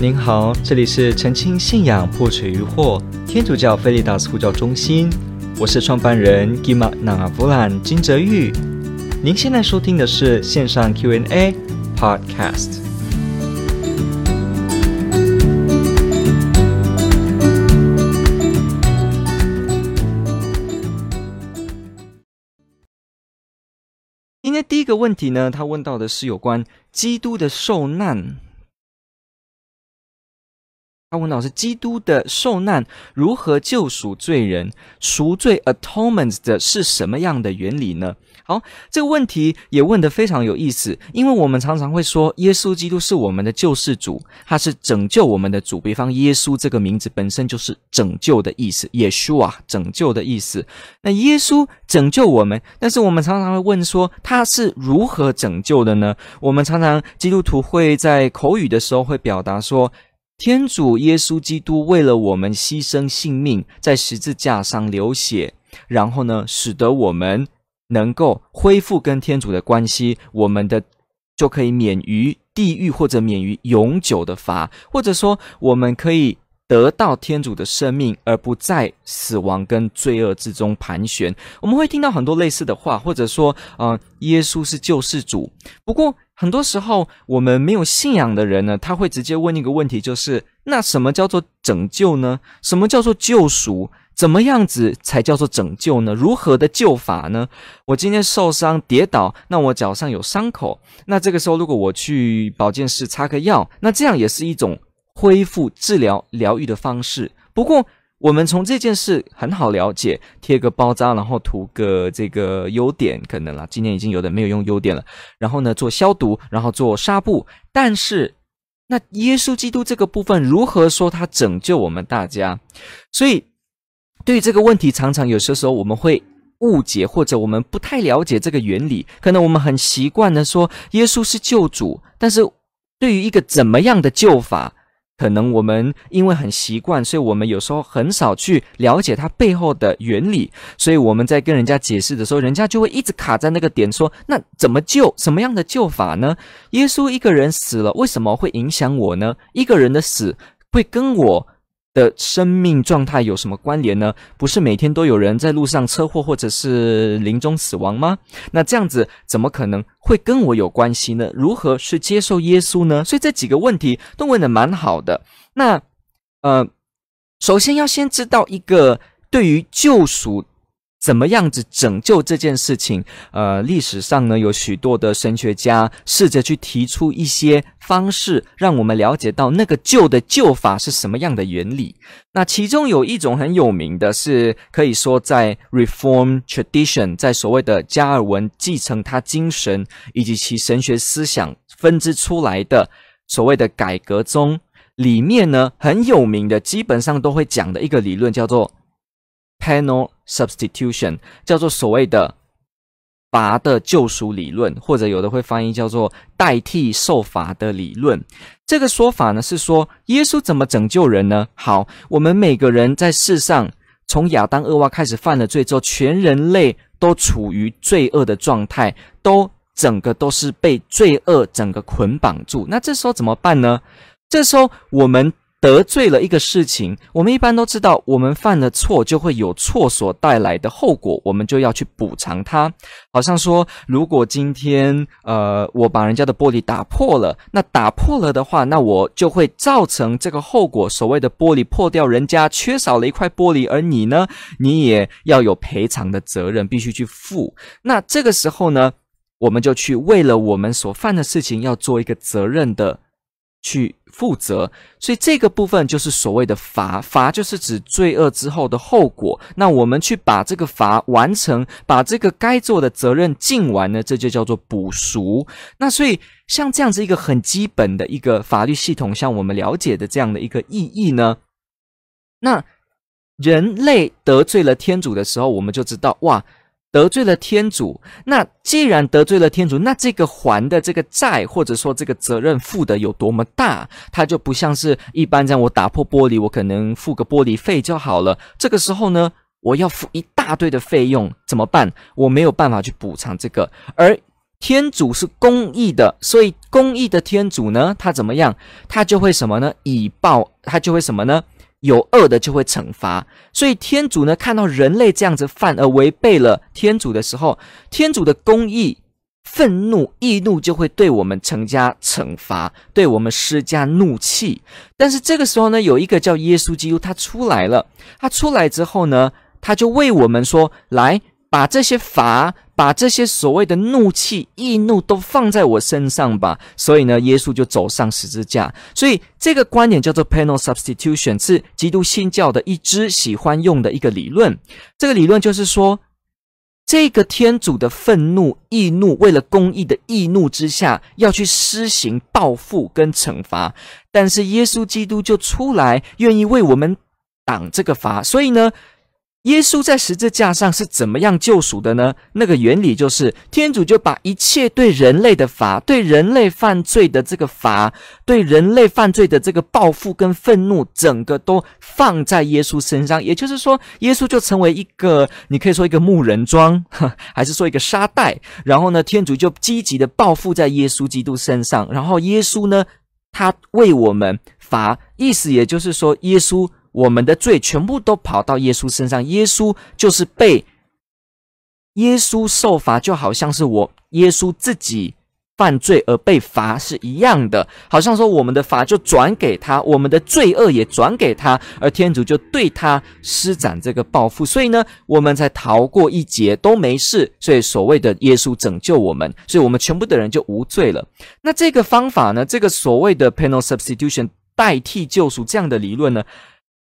您好，这里是澄清信仰破除疑惑天主教菲利达斯呼叫中心，我是创办人 Gima Nangavolan 金泽玉。您现在收听的是线上 Q&A Podcast。今天第一个问题呢，他问到的是有关基督的受难。他问到是基督的受难如何救赎罪人？赎罪 atonement 的是什么样的原理呢？好，这个问题也问得非常有意思，因为我们常常会说耶稣基督是我们的救世主，他是拯救我们的主。比方耶稣这个名字本身就是拯救的意思耶稣啊拯救的意思。那耶稣拯救我们，但是我们常常会问说他是如何拯救的呢？我们常常基督徒会在口语的时候会表达说。天主耶稣基督为了我们牺牲性命，在十字架上流血，然后呢，使得我们能够恢复跟天主的关系，我们的就可以免于地狱或者免于永久的罚，或者说我们可以得到天主的生命，而不在死亡跟罪恶之中盘旋。我们会听到很多类似的话，或者说，呃，耶稣是救世主。不过，很多时候，我们没有信仰的人呢，他会直接问一个问题，就是那什么叫做拯救呢？什么叫做救赎？怎么样子才叫做拯救呢？如何的救法呢？我今天受伤跌倒，那我脚上有伤口，那这个时候如果我去保健室擦个药，那这样也是一种恢复治疗疗愈的方式。不过，我们从这件事很好了解，贴个包扎，然后涂个这个优点，可能啦，今年已经有的没有用优点了。然后呢，做消毒，然后做纱布。但是，那耶稣基督这个部分如何说他拯救我们大家？所以，对于这个问题，常常有些时候我们会误解，或者我们不太了解这个原理。可能我们很习惯的说耶稣是救主，但是对于一个怎么样的救法？可能我们因为很习惯，所以我们有时候很少去了解它背后的原理，所以我们在跟人家解释的时候，人家就会一直卡在那个点，说：“那怎么救？什么样的救法呢？耶稣一个人死了，为什么会影响我呢？一个人的死会跟我的生命状态有什么关联呢？不是每天都有人在路上车祸或者是临终死亡吗？那这样子怎么可能会跟我有关系呢？如何去接受耶稣呢？所以这几个问题都问的蛮好的。那呃，首先要先知道一个对于救赎。怎么样子拯救这件事情？呃，历史上呢，有许多的神学家试着去提出一些方式，让我们了解到那个救的救法是什么样的原理。那其中有一种很有名的是，可以说在 Reform Tradition，在所谓的加尔文继承他精神以及其神学思想分支出来的所谓的改革中里面呢，很有名的，基本上都会讲的一个理论叫做 Penal Substitution 叫做所谓的罚的救赎理论，或者有的会翻译叫做代替受罚的理论。这个说法呢是说，耶稣怎么拯救人呢？好，我们每个人在世上，从亚当、厄娃开始犯了罪之后，全人类都处于罪恶的状态，都整个都是被罪恶整个捆绑住。那这时候怎么办呢？这时候我们。得罪了一个事情，我们一般都知道，我们犯了错就会有错所带来的后果，我们就要去补偿它。好像说，如果今天呃我把人家的玻璃打破了，那打破了的话，那我就会造成这个后果，所谓的玻璃破掉，人家缺少了一块玻璃，而你呢，你也要有赔偿的责任，必须去负。那这个时候呢，我们就去为了我们所犯的事情要做一个责任的。去负责，所以这个部分就是所谓的罚，罚就是指罪恶之后的后果。那我们去把这个罚完成，把这个该做的责任尽完呢，这就叫做补赎。那所以像这样子一个很基本的一个法律系统，像我们了解的这样的一个意义呢，那人类得罪了天主的时候，我们就知道哇。得罪了天主，那既然得罪了天主，那这个还的这个债，或者说这个责任负的有多么大，它就不像是一般这样，我打破玻璃，我可能付个玻璃费就好了。这个时候呢，我要付一大堆的费用，怎么办？我没有办法去补偿这个。而天主是公义的，所以公义的天主呢，他怎么样？他就会什么呢？以报，他就会什么呢？有恶的就会惩罚。所以天主呢，看到人类这样子犯而违背了天主的时候，天主的公义、愤怒、易怒就会对我们惩加惩罚，对我们施加怒气。但是这个时候呢，有一个叫耶稣基督，他出来了。他出来之后呢，他就为我们说：“来。”把这些罚，把这些所谓的怒气、易怒都放在我身上吧。所以呢，耶稣就走上十字架。所以这个观点叫做 penal substitution，是基督新教的一支喜欢用的一个理论。这个理论就是说，这个天主的愤怒、易怒，为了公义的易怒之下，要去施行报复跟惩罚。但是耶稣基督就出来，愿意为我们挡这个罚。所以呢，耶稣在十字架上是怎么样救赎的呢？那个原理就是，天主就把一切对人类的罚、对人类犯罪的这个罚、对人类犯罪的这个报复跟愤怒，整个都放在耶稣身上。也就是说，耶稣就成为一个，你可以说一个木人桩，还是说一个沙袋。然后呢，天主就积极的报复在耶稣基督身上。然后耶稣呢，他为我们罚，意思也就是说，耶稣。我们的罪全部都跑到耶稣身上，耶稣就是被耶稣受罚，就好像是我耶稣自己犯罪而被罚是一样的，好像说我们的罚就转给他，我们的罪恶也转给他，而天主就对他施展这个报复，所以呢，我们才逃过一劫都没事，所以所谓的耶稣拯救我们，所以我们全部的人就无罪了。那这个方法呢，这个所谓的 penal substitution 代替救赎这样的理论呢，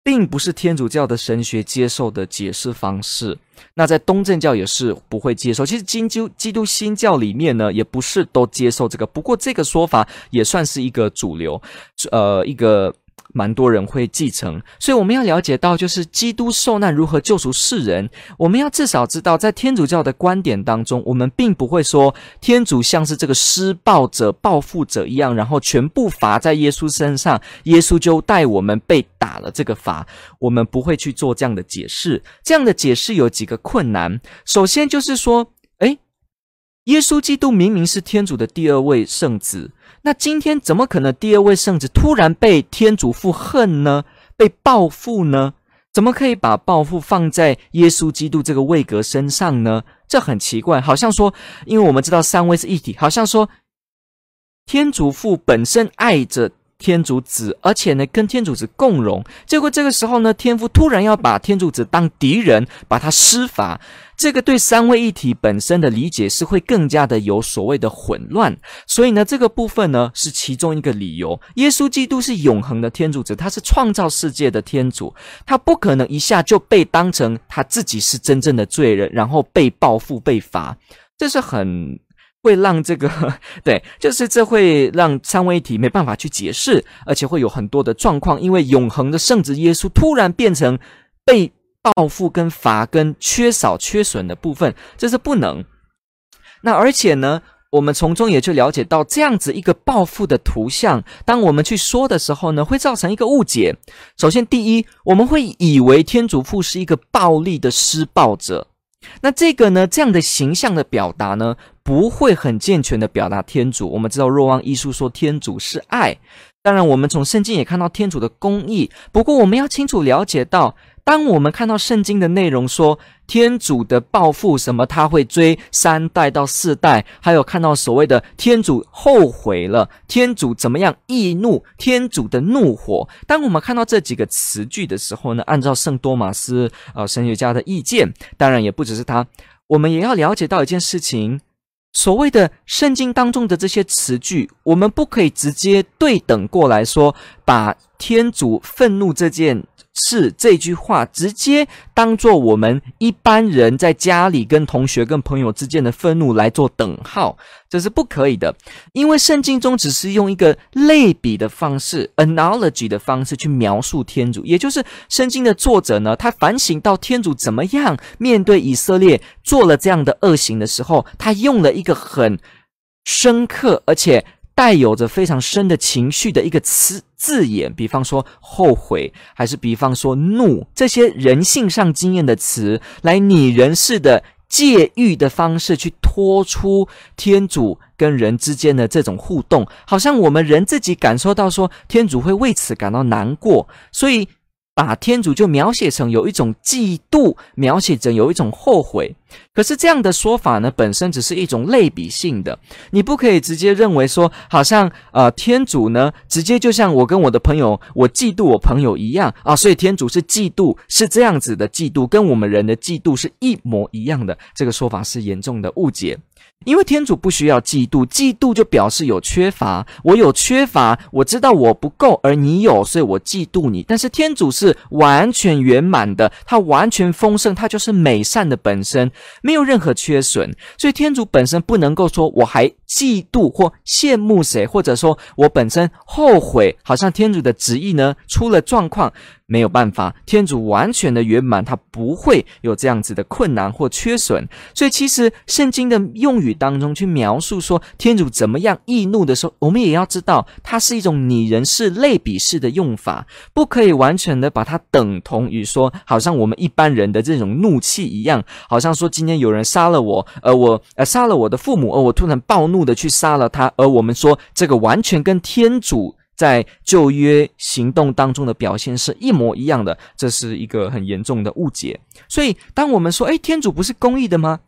并不是天主教的神学接受的解释方式，那在东正教也是不会接受。其实基督基督新教里面呢，也不是都接受这个。不过这个说法也算是一个主流，呃，一个。蛮多人会继承，所以我们要了解到，就是基督受难如何救赎世人。我们要至少知道，在天主教的观点当中，我们并不会说天主像是这个施暴者、报复者一样，然后全部罚在耶稣身上，耶稣就带我们被打了这个罚。我们不会去做这样的解释。这样的解释有几个困难。首先就是说，诶，耶稣基督明明是天主的第二位圣子。那今天怎么可能第二位圣子突然被天主父恨呢？被报复呢？怎么可以把报复放在耶稣基督这个位格身上呢？这很奇怪，好像说，因为我们知道三位是一体，好像说天主父本身爱着天主子，而且呢跟天主子共荣，结果这个时候呢，天父突然要把天主子当敌人，把他施罚。这个对三位一体本身的理解是会更加的有所谓的混乱，所以呢，这个部分呢是其中一个理由。耶稣基督是永恒的天主子，他是创造世界的天主，他不可能一下就被当成他自己是真正的罪人，然后被报复、被罚，这是很会让这个对，就是这会让三位一体没办法去解释，而且会有很多的状况，因为永恒的圣子耶稣突然变成被。报复跟罚跟缺少缺损的部分，这是不能。那而且呢，我们从中也就了解到，这样子一个报复的图像，当我们去说的时候呢，会造成一个误解。首先，第一，我们会以为天主父是一个暴力的施暴者。那这个呢，这样的形象的表达呢，不会很健全的表达天主。我们知道若望一书说天主是爱，当然我们从圣经也看到天主的公义。不过我们要清楚了解到。当我们看到圣经的内容说天主的报复什么，他会追三代到四代，还有看到所谓的天主后悔了，天主怎么样易怒，天主的怒火。当我们看到这几个词句的时候呢，按照圣多玛斯呃神学家的意见，当然也不只是他，我们也要了解到一件事情：所谓的圣经当中的这些词句，我们不可以直接对等过来说，把天主愤怒这件。事这句话直接当做我们一般人在家里跟同学、跟朋友之间的愤怒来做等号，这是不可以的。因为圣经中只是用一个类比的方式 （analogy） 的方式去描述天主，也就是圣经的作者呢，他反省到天主怎么样面对以色列做了这样的恶行的时候，他用了一个很深刻而且。带有着非常深的情绪的一个词字眼，比方说后悔，还是比方说怒，这些人性上经验的词，来拟人式的借喻的方式去托出天主跟人之间的这种互动，好像我们人自己感受到说天主会为此感到难过，所以把天主就描写成有一种嫉妒，描写成有一种后悔。可是这样的说法呢，本身只是一种类比性的，你不可以直接认为说，好像呃天主呢，直接就像我跟我的朋友，我嫉妒我朋友一样啊，所以天主是嫉妒，是这样子的嫉妒，跟我们人的嫉妒是一模一样的。这个说法是严重的误解。因为天主不需要嫉妒，嫉妒就表示有缺乏。我有缺乏，我知道我不够，而你有，所以我嫉妒你。但是天主是完全圆满的，他完全丰盛，他就是美善的本身，没有任何缺损。所以天主本身不能够说我还嫉妒或羡慕谁，或者说我本身后悔，好像天主的旨意呢出了状况。没有办法，天主完全的圆满，他不会有这样子的困难或缺损。所以，其实圣经的用语当中去描述说天主怎么样易怒的时候，我们也要知道，它是一种拟人式、类比式的用法，不可以完全的把它等同于说，好像我们一般人的这种怒气一样，好像说今天有人杀了我，而我呃杀了我的父母，而我突然暴怒的去杀了他，而我们说这个完全跟天主。在旧约行动当中的表现是一模一样的，这是一个很严重的误解。所以，当我们说“诶，天主不是公义的吗？”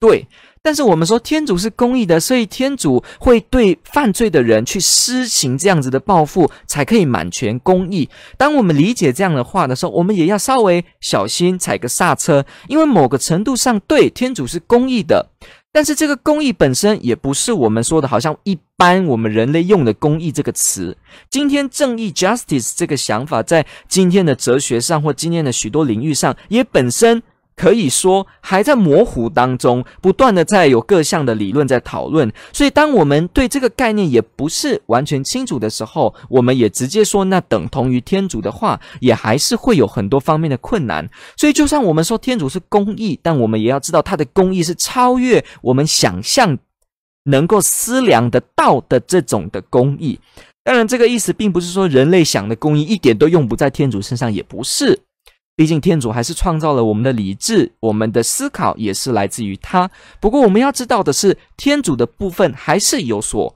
对，但是我们说天主是公义的，所以天主会对犯罪的人去施行这样子的报复，才可以满全公义。当我们理解这样的话的时候，我们也要稍微小心踩个刹车，因为某个程度上，对，天主是公义的。但是这个公益本身也不是我们说的，好像一般我们人类用的“公益”这个词。今天正义 （justice） 这个想法，在今天的哲学上或今天的许多领域上，也本身。可以说还在模糊当中，不断的在有各项的理论在讨论。所以，当我们对这个概念也不是完全清楚的时候，我们也直接说那等同于天主的话，也还是会有很多方面的困难。所以，就算我们说天主是公义，但我们也要知道他的公义是超越我们想象能够思量得到的这种的公义。当然，这个意思并不是说人类想的公义一点都用不在天主身上，也不是。毕竟天主还是创造了我们的理智，我们的思考也是来自于他。不过我们要知道的是，天主的部分还是有所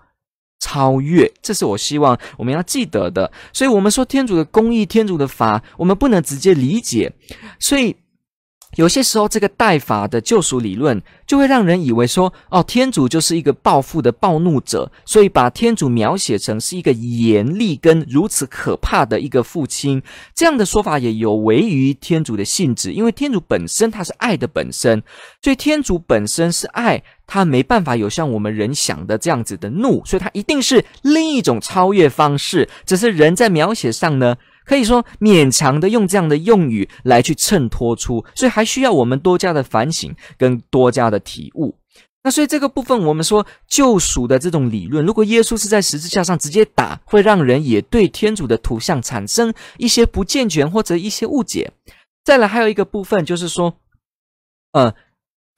超越，这是我希望我们要记得的。所以，我们说天主的公义、天主的法，我们不能直接理解。所以。有些时候，这个代法的救赎理论就会让人以为说，哦，天主就是一个暴富的暴怒者，所以把天主描写成是一个严厉跟如此可怕的一个父亲。这样的说法也有违于天主的性质，因为天主本身他是爱的本身，所以天主本身是爱，他没办法有像我们人想的这样子的怒，所以他一定是另一种超越方式，只是人在描写上呢。可以说勉强的用这样的用语来去衬托出，所以还需要我们多加的反省跟多加的体悟。那所以这个部分，我们说救赎的这种理论，如果耶稣是在十字架上直接打，会让人也对天主的图像产生一些不健全或者一些误解。再来还有一个部分就是说，呃。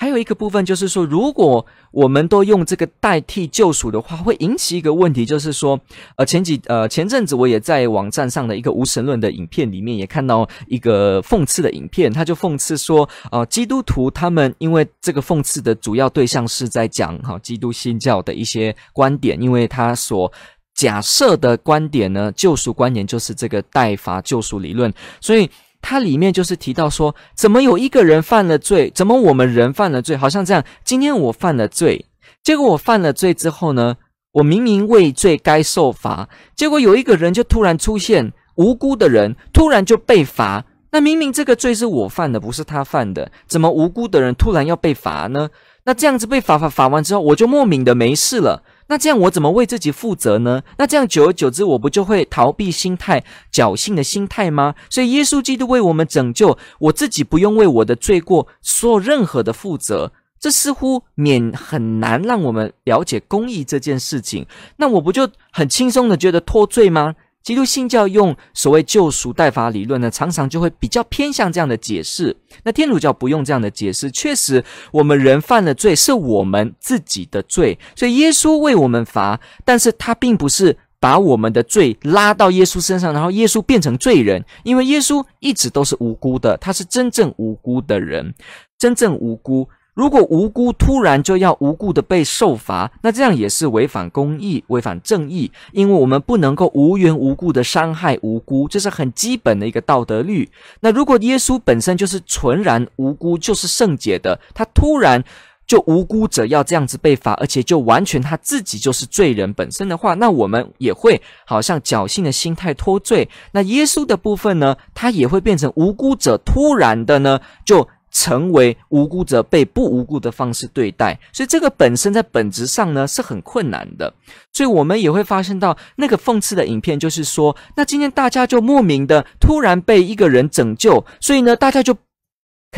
还有一个部分就是说，如果我们都用这个代替救赎的话，会引起一个问题，就是说，呃，前几呃前阵子我也在网站上的一个无神论的影片里面也看到一个讽刺的影片，他就讽刺说，呃，基督徒他们因为这个讽刺的主要对象是在讲哈基督新教的一些观点，因为他所假设的观点呢，救赎观点就是这个代罚救赎理论，所以。它里面就是提到说，怎么有一个人犯了罪，怎么我们人犯了罪，好像这样。今天我犯了罪，结果我犯了罪之后呢，我明明畏罪该受罚，结果有一个人就突然出现，无辜的人突然就被罚。那明明这个罪是我犯的，不是他犯的，怎么无辜的人突然要被罚呢？那这样子被罚罚罚完之后，我就莫名的没事了。那这样我怎么为自己负责呢？那这样久而久之，我不就会逃避心态、侥幸的心态吗？所以耶稣基督为我们拯救，我自己不用为我的罪过做任何的负责，这似乎免很难让我们了解公义这件事情。那我不就很轻松的觉得脱罪吗？基督信教用所谓救赎代罚理论呢，常常就会比较偏向这样的解释。那天主教不用这样的解释，确实我们人犯了罪是我们自己的罪，所以耶稣为我们罚，但是他并不是把我们的罪拉到耶稣身上，然后耶稣变成罪人，因为耶稣一直都是无辜的，他是真正无辜的人，真正无辜。如果无辜突然就要无故的被受罚，那这样也是违反公义、违反正义，因为我们不能够无缘无故的伤害无辜，这是很基本的一个道德律。那如果耶稣本身就是纯然无辜，就是圣洁的，他突然就无辜者要这样子被罚，而且就完全他自己就是罪人本身的话，那我们也会好像侥幸的心态脱罪。那耶稣的部分呢，他也会变成无辜者，突然的呢就。成为无辜者被不无辜的方式对待，所以这个本身在本质上呢是很困难的。所以我们也会发现到那个讽刺的影片，就是说，那今天大家就莫名的突然被一个人拯救，所以呢，大家就。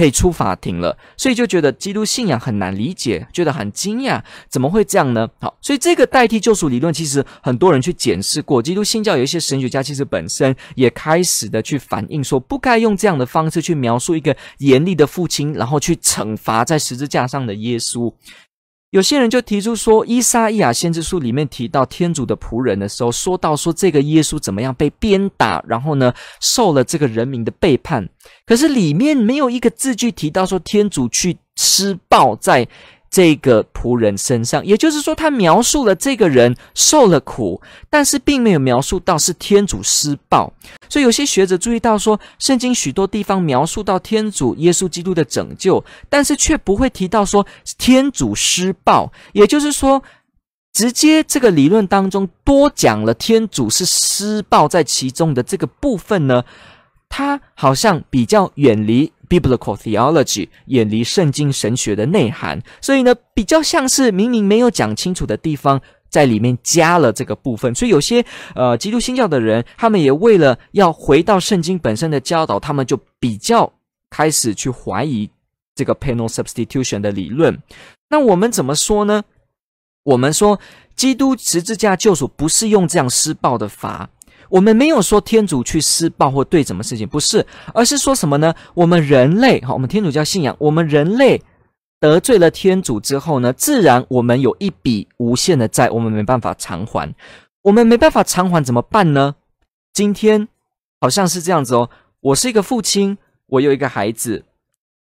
可以出法庭了，所以就觉得基督信仰很难理解，觉得很惊讶，怎么会这样呢？好，所以这个代替救赎理论，其实很多人去检视过。基督新教有一些神学家，其实本身也开始的去反映说，不该用这样的方式去描述一个严厉的父亲，然后去惩罚在十字架上的耶稣。有些人就提出说，《伊莎伊亚先知书》里面提到天主的仆人的时候，说到说这个耶稣怎么样被鞭打，然后呢，受了这个人民的背叛，可是里面没有一个字句提到说天主去施暴在。这个仆人身上，也就是说，他描述了这个人受了苦，但是并没有描述到是天主施暴。所以有些学者注意到说，圣经许多地方描述到天主耶稣基督的拯救，但是却不会提到说天主施暴。也就是说，直接这个理论当中多讲了天主是施暴在其中的这个部分呢，他好像比较远离。Biblical theology 远离圣经神学的内涵，所以呢，比较像是明明没有讲清楚的地方，在里面加了这个部分。所以有些呃基督新教的人，他们也为了要回到圣经本身的教导，他们就比较开始去怀疑这个 penal substitution 的理论。那我们怎么说呢？我们说基督十字架救赎不是用这样施暴的罚。我们没有说天主去施暴或对什么事情，不是，而是说什么呢？我们人类，好，我们天主教信仰，我们人类得罪了天主之后呢，自然我们有一笔无限的债，我们没办法偿还。我们没办法偿还怎么办呢？今天好像是这样子哦，我是一个父亲，我有一个孩子，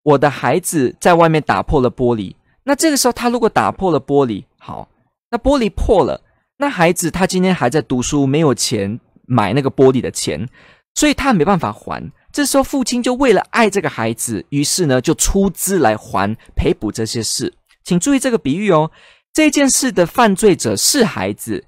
我的孩子在外面打破了玻璃，那这个时候他如果打破了玻璃，好，那玻璃破了，那孩子他今天还在读书，没有钱。买那个玻璃的钱，所以他没办法还。这时候父亲就为了爱这个孩子，于是呢就出资来还赔补这些事。请注意这个比喻哦，这件事的犯罪者是孩子，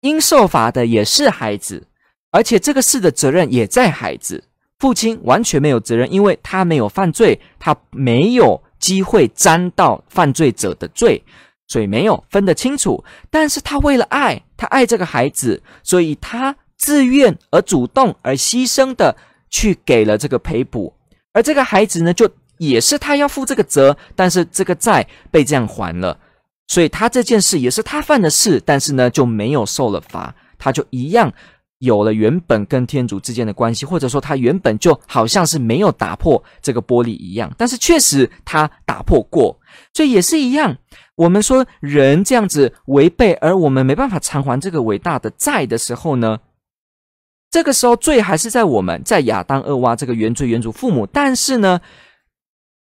应受罚的也是孩子，而且这个事的责任也在孩子。父亲完全没有责任，因为他没有犯罪，他没有机会沾到犯罪者的罪，所以没有分得清楚。但是他为了爱，他爱这个孩子，所以他。自愿而主动而牺牲的去给了这个赔补，而这个孩子呢，就也是他要负这个责，但是这个债被这样还了，所以他这件事也是他犯的事，但是呢就没有受了罚，他就一样有了原本跟天主之间的关系，或者说他原本就好像是没有打破这个玻璃一样，但是确实他打破过，所以也是一样。我们说人这样子违背，而我们没办法偿还这个伟大的债的时候呢，这个时候罪还是在我们，在亚当、厄娃这个原罪原主父母，但是呢，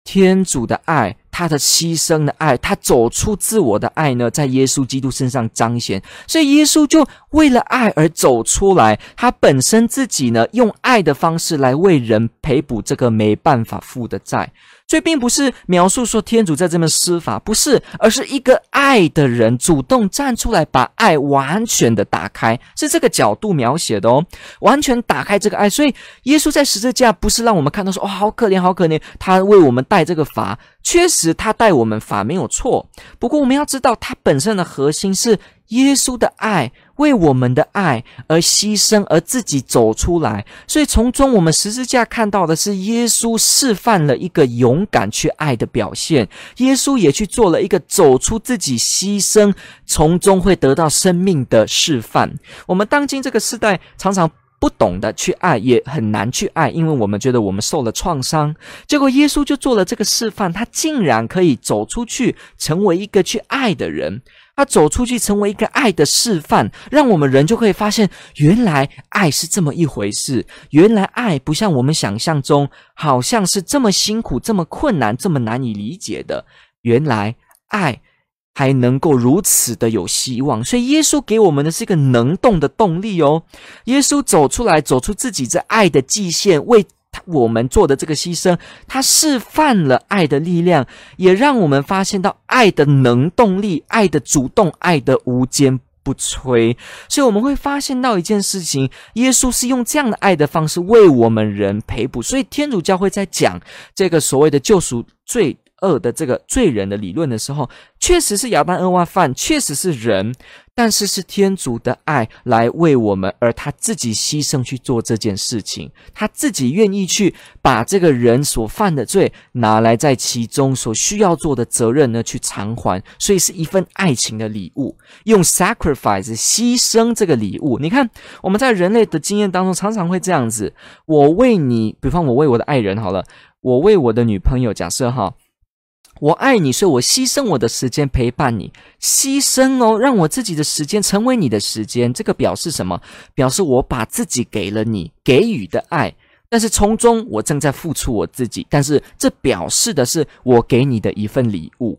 天主的爱。他的牺牲的爱，他走出自我的爱呢，在耶稣基督身上彰显。所以耶稣就为了爱而走出来，他本身自己呢，用爱的方式来为人赔补这个没办法付的债。所以并不是描述说天主在这边施法，不是，而是一个爱的人主动站出来，把爱完全的打开，是这个角度描写的哦，完全打开这个爱。所以耶稣在十字架不是让我们看到说，哦，好可怜，好可怜，他为我们带这个罚。确实，他带我们罚没有错。不过，我们要知道，他本身的核心是耶稣的爱，为我们的爱而牺牲，而自己走出来。所以，从中我们十字架看到的是耶稣示范了一个勇敢去爱的表现。耶稣也去做了一个走出自己牺牲，从中会得到生命的示范。我们当今这个时代，常常。不懂得去爱，也很难去爱，因为我们觉得我们受了创伤。结果耶稣就做了这个示范，他竟然可以走出去，成为一个去爱的人。他走出去，成为一个爱的示范，让我们人就可以发现，原来爱是这么一回事。原来爱不像我们想象中，好像是这么辛苦、这么困难、这么难以理解的。原来爱还能够如此的有希望。所以耶稣给我们的是一个能动的动力哦。耶稣走出来，走出自己这爱的界限，为我们做的这个牺牲，他示范了爱的力量，也让我们发现到爱的能动力、爱的主动、爱的无坚不摧。所以我们会发现到一件事情：耶稣是用这样的爱的方式为我们人赔补。所以天主教会在讲这个所谓的救赎罪恶的这个罪人的理论的时候，确实是亚当夏娃犯，确实是人。但是是天主的爱来为我们，而他自己牺牲去做这件事情，他自己愿意去把这个人所犯的罪拿来在其中所需要做的责任呢去偿还，所以是一份爱情的礼物，用 sacrifice 牺牲这个礼物。你看我们在人类的经验当中常常会这样子，我为你，比方我为我的爱人好了，我为我的女朋友，假设哈。我爱你，所以我牺牲我的时间陪伴你，牺牲哦，让我自己的时间成为你的时间。这个表示什么？表示我把自己给了你，给予的爱。但是从中我正在付出我自己，但是这表示的是我给你的一份礼物。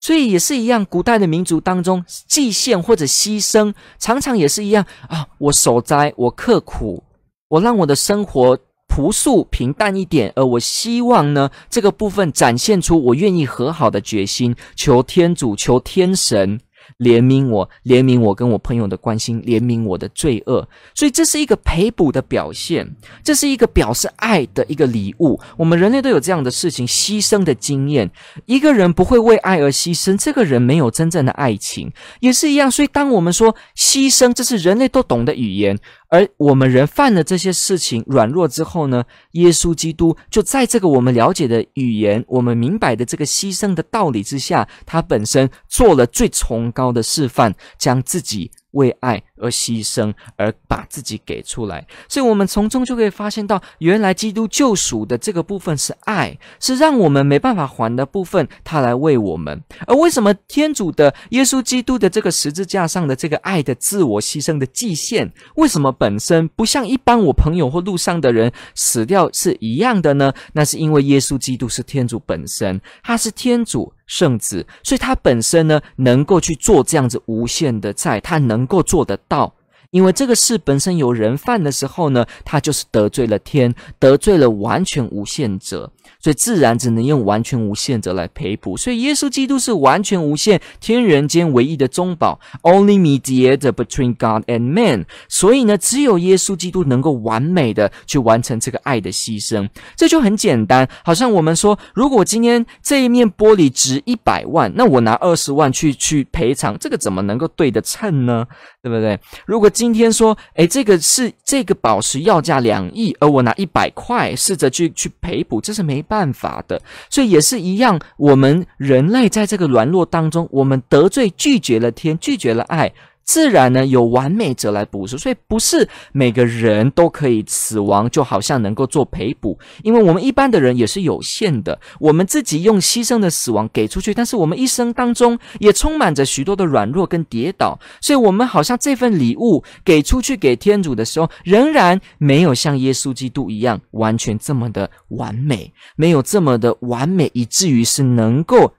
所以也是一样，古代的民族当中，祭献或者牺牲，常常也是一样啊。我守斋，我刻苦，我让我的生活。朴素平淡一点，而我希望呢，这个部分展现出我愿意和好的决心，求天主，求天神。怜悯我，怜悯我跟我朋友的关心，怜悯我的罪恶。所以这是一个赔补的表现，这是一个表示爱的一个礼物。我们人类都有这样的事情，牺牲的经验。一个人不会为爱而牺牲，这个人没有真正的爱情，也是一样。所以当我们说牺牲，这是人类都懂的语言。而我们人犯了这些事情，软弱之后呢，耶稣基督就在这个我们了解的语言、我们明白的这个牺牲的道理之下，他本身做了最崇高的示范，将自己。为爱而牺牲，而把自己给出来，所以我们从中就可以发现到，原来基督救赎的这个部分是爱，是让我们没办法还的部分，他来为我们。而为什么天主的耶稣基督的这个十字架上的这个爱的自我牺牲的祭献，为什么本身不像一般我朋友或路上的人死掉是一样的呢？那是因为耶稣基督是天主本身，他是天主。圣子，所以他本身呢，能够去做这样子无限的债，他能够做得到，到因为这个事本身有人犯的时候呢，他就是得罪了天，得罪了完全无限者。所以自然只能用完全无限者来赔补，所以耶稣基督是完全无限天人间唯一的中保，only mediator between God and man。所以呢，只有耶稣基督能够完美的去完成这个爱的牺牲。这就很简单，好像我们说，如果今天这一面玻璃值一百万，那我拿二十万去去赔偿，这个怎么能够对得称呢？对不对？如果今今天说，诶，这个是这个宝石要价两亿，而我拿一百块试着去去赔补，这是没。办法的，所以也是一样。我们人类在这个软弱当中，我们得罪、拒绝了天，拒绝了爱。自然呢，有完美者来补赎，所以不是每个人都可以死亡，就好像能够做赔补，因为我们一般的人也是有限的，我们自己用牺牲的死亡给出去，但是我们一生当中也充满着许多的软弱跟跌倒，所以我们好像这份礼物给出去给天主的时候，仍然没有像耶稣基督一样完全这么的完美，没有这么的完美，以至于是能够。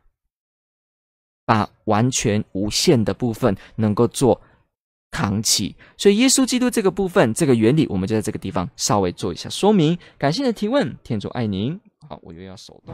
把完全无限的部分能够做扛起，所以耶稣基督这个部分，这个原理，我们就在这个地方稍微做一下说明。感谢你的提问，天主爱您。好，我又要手动。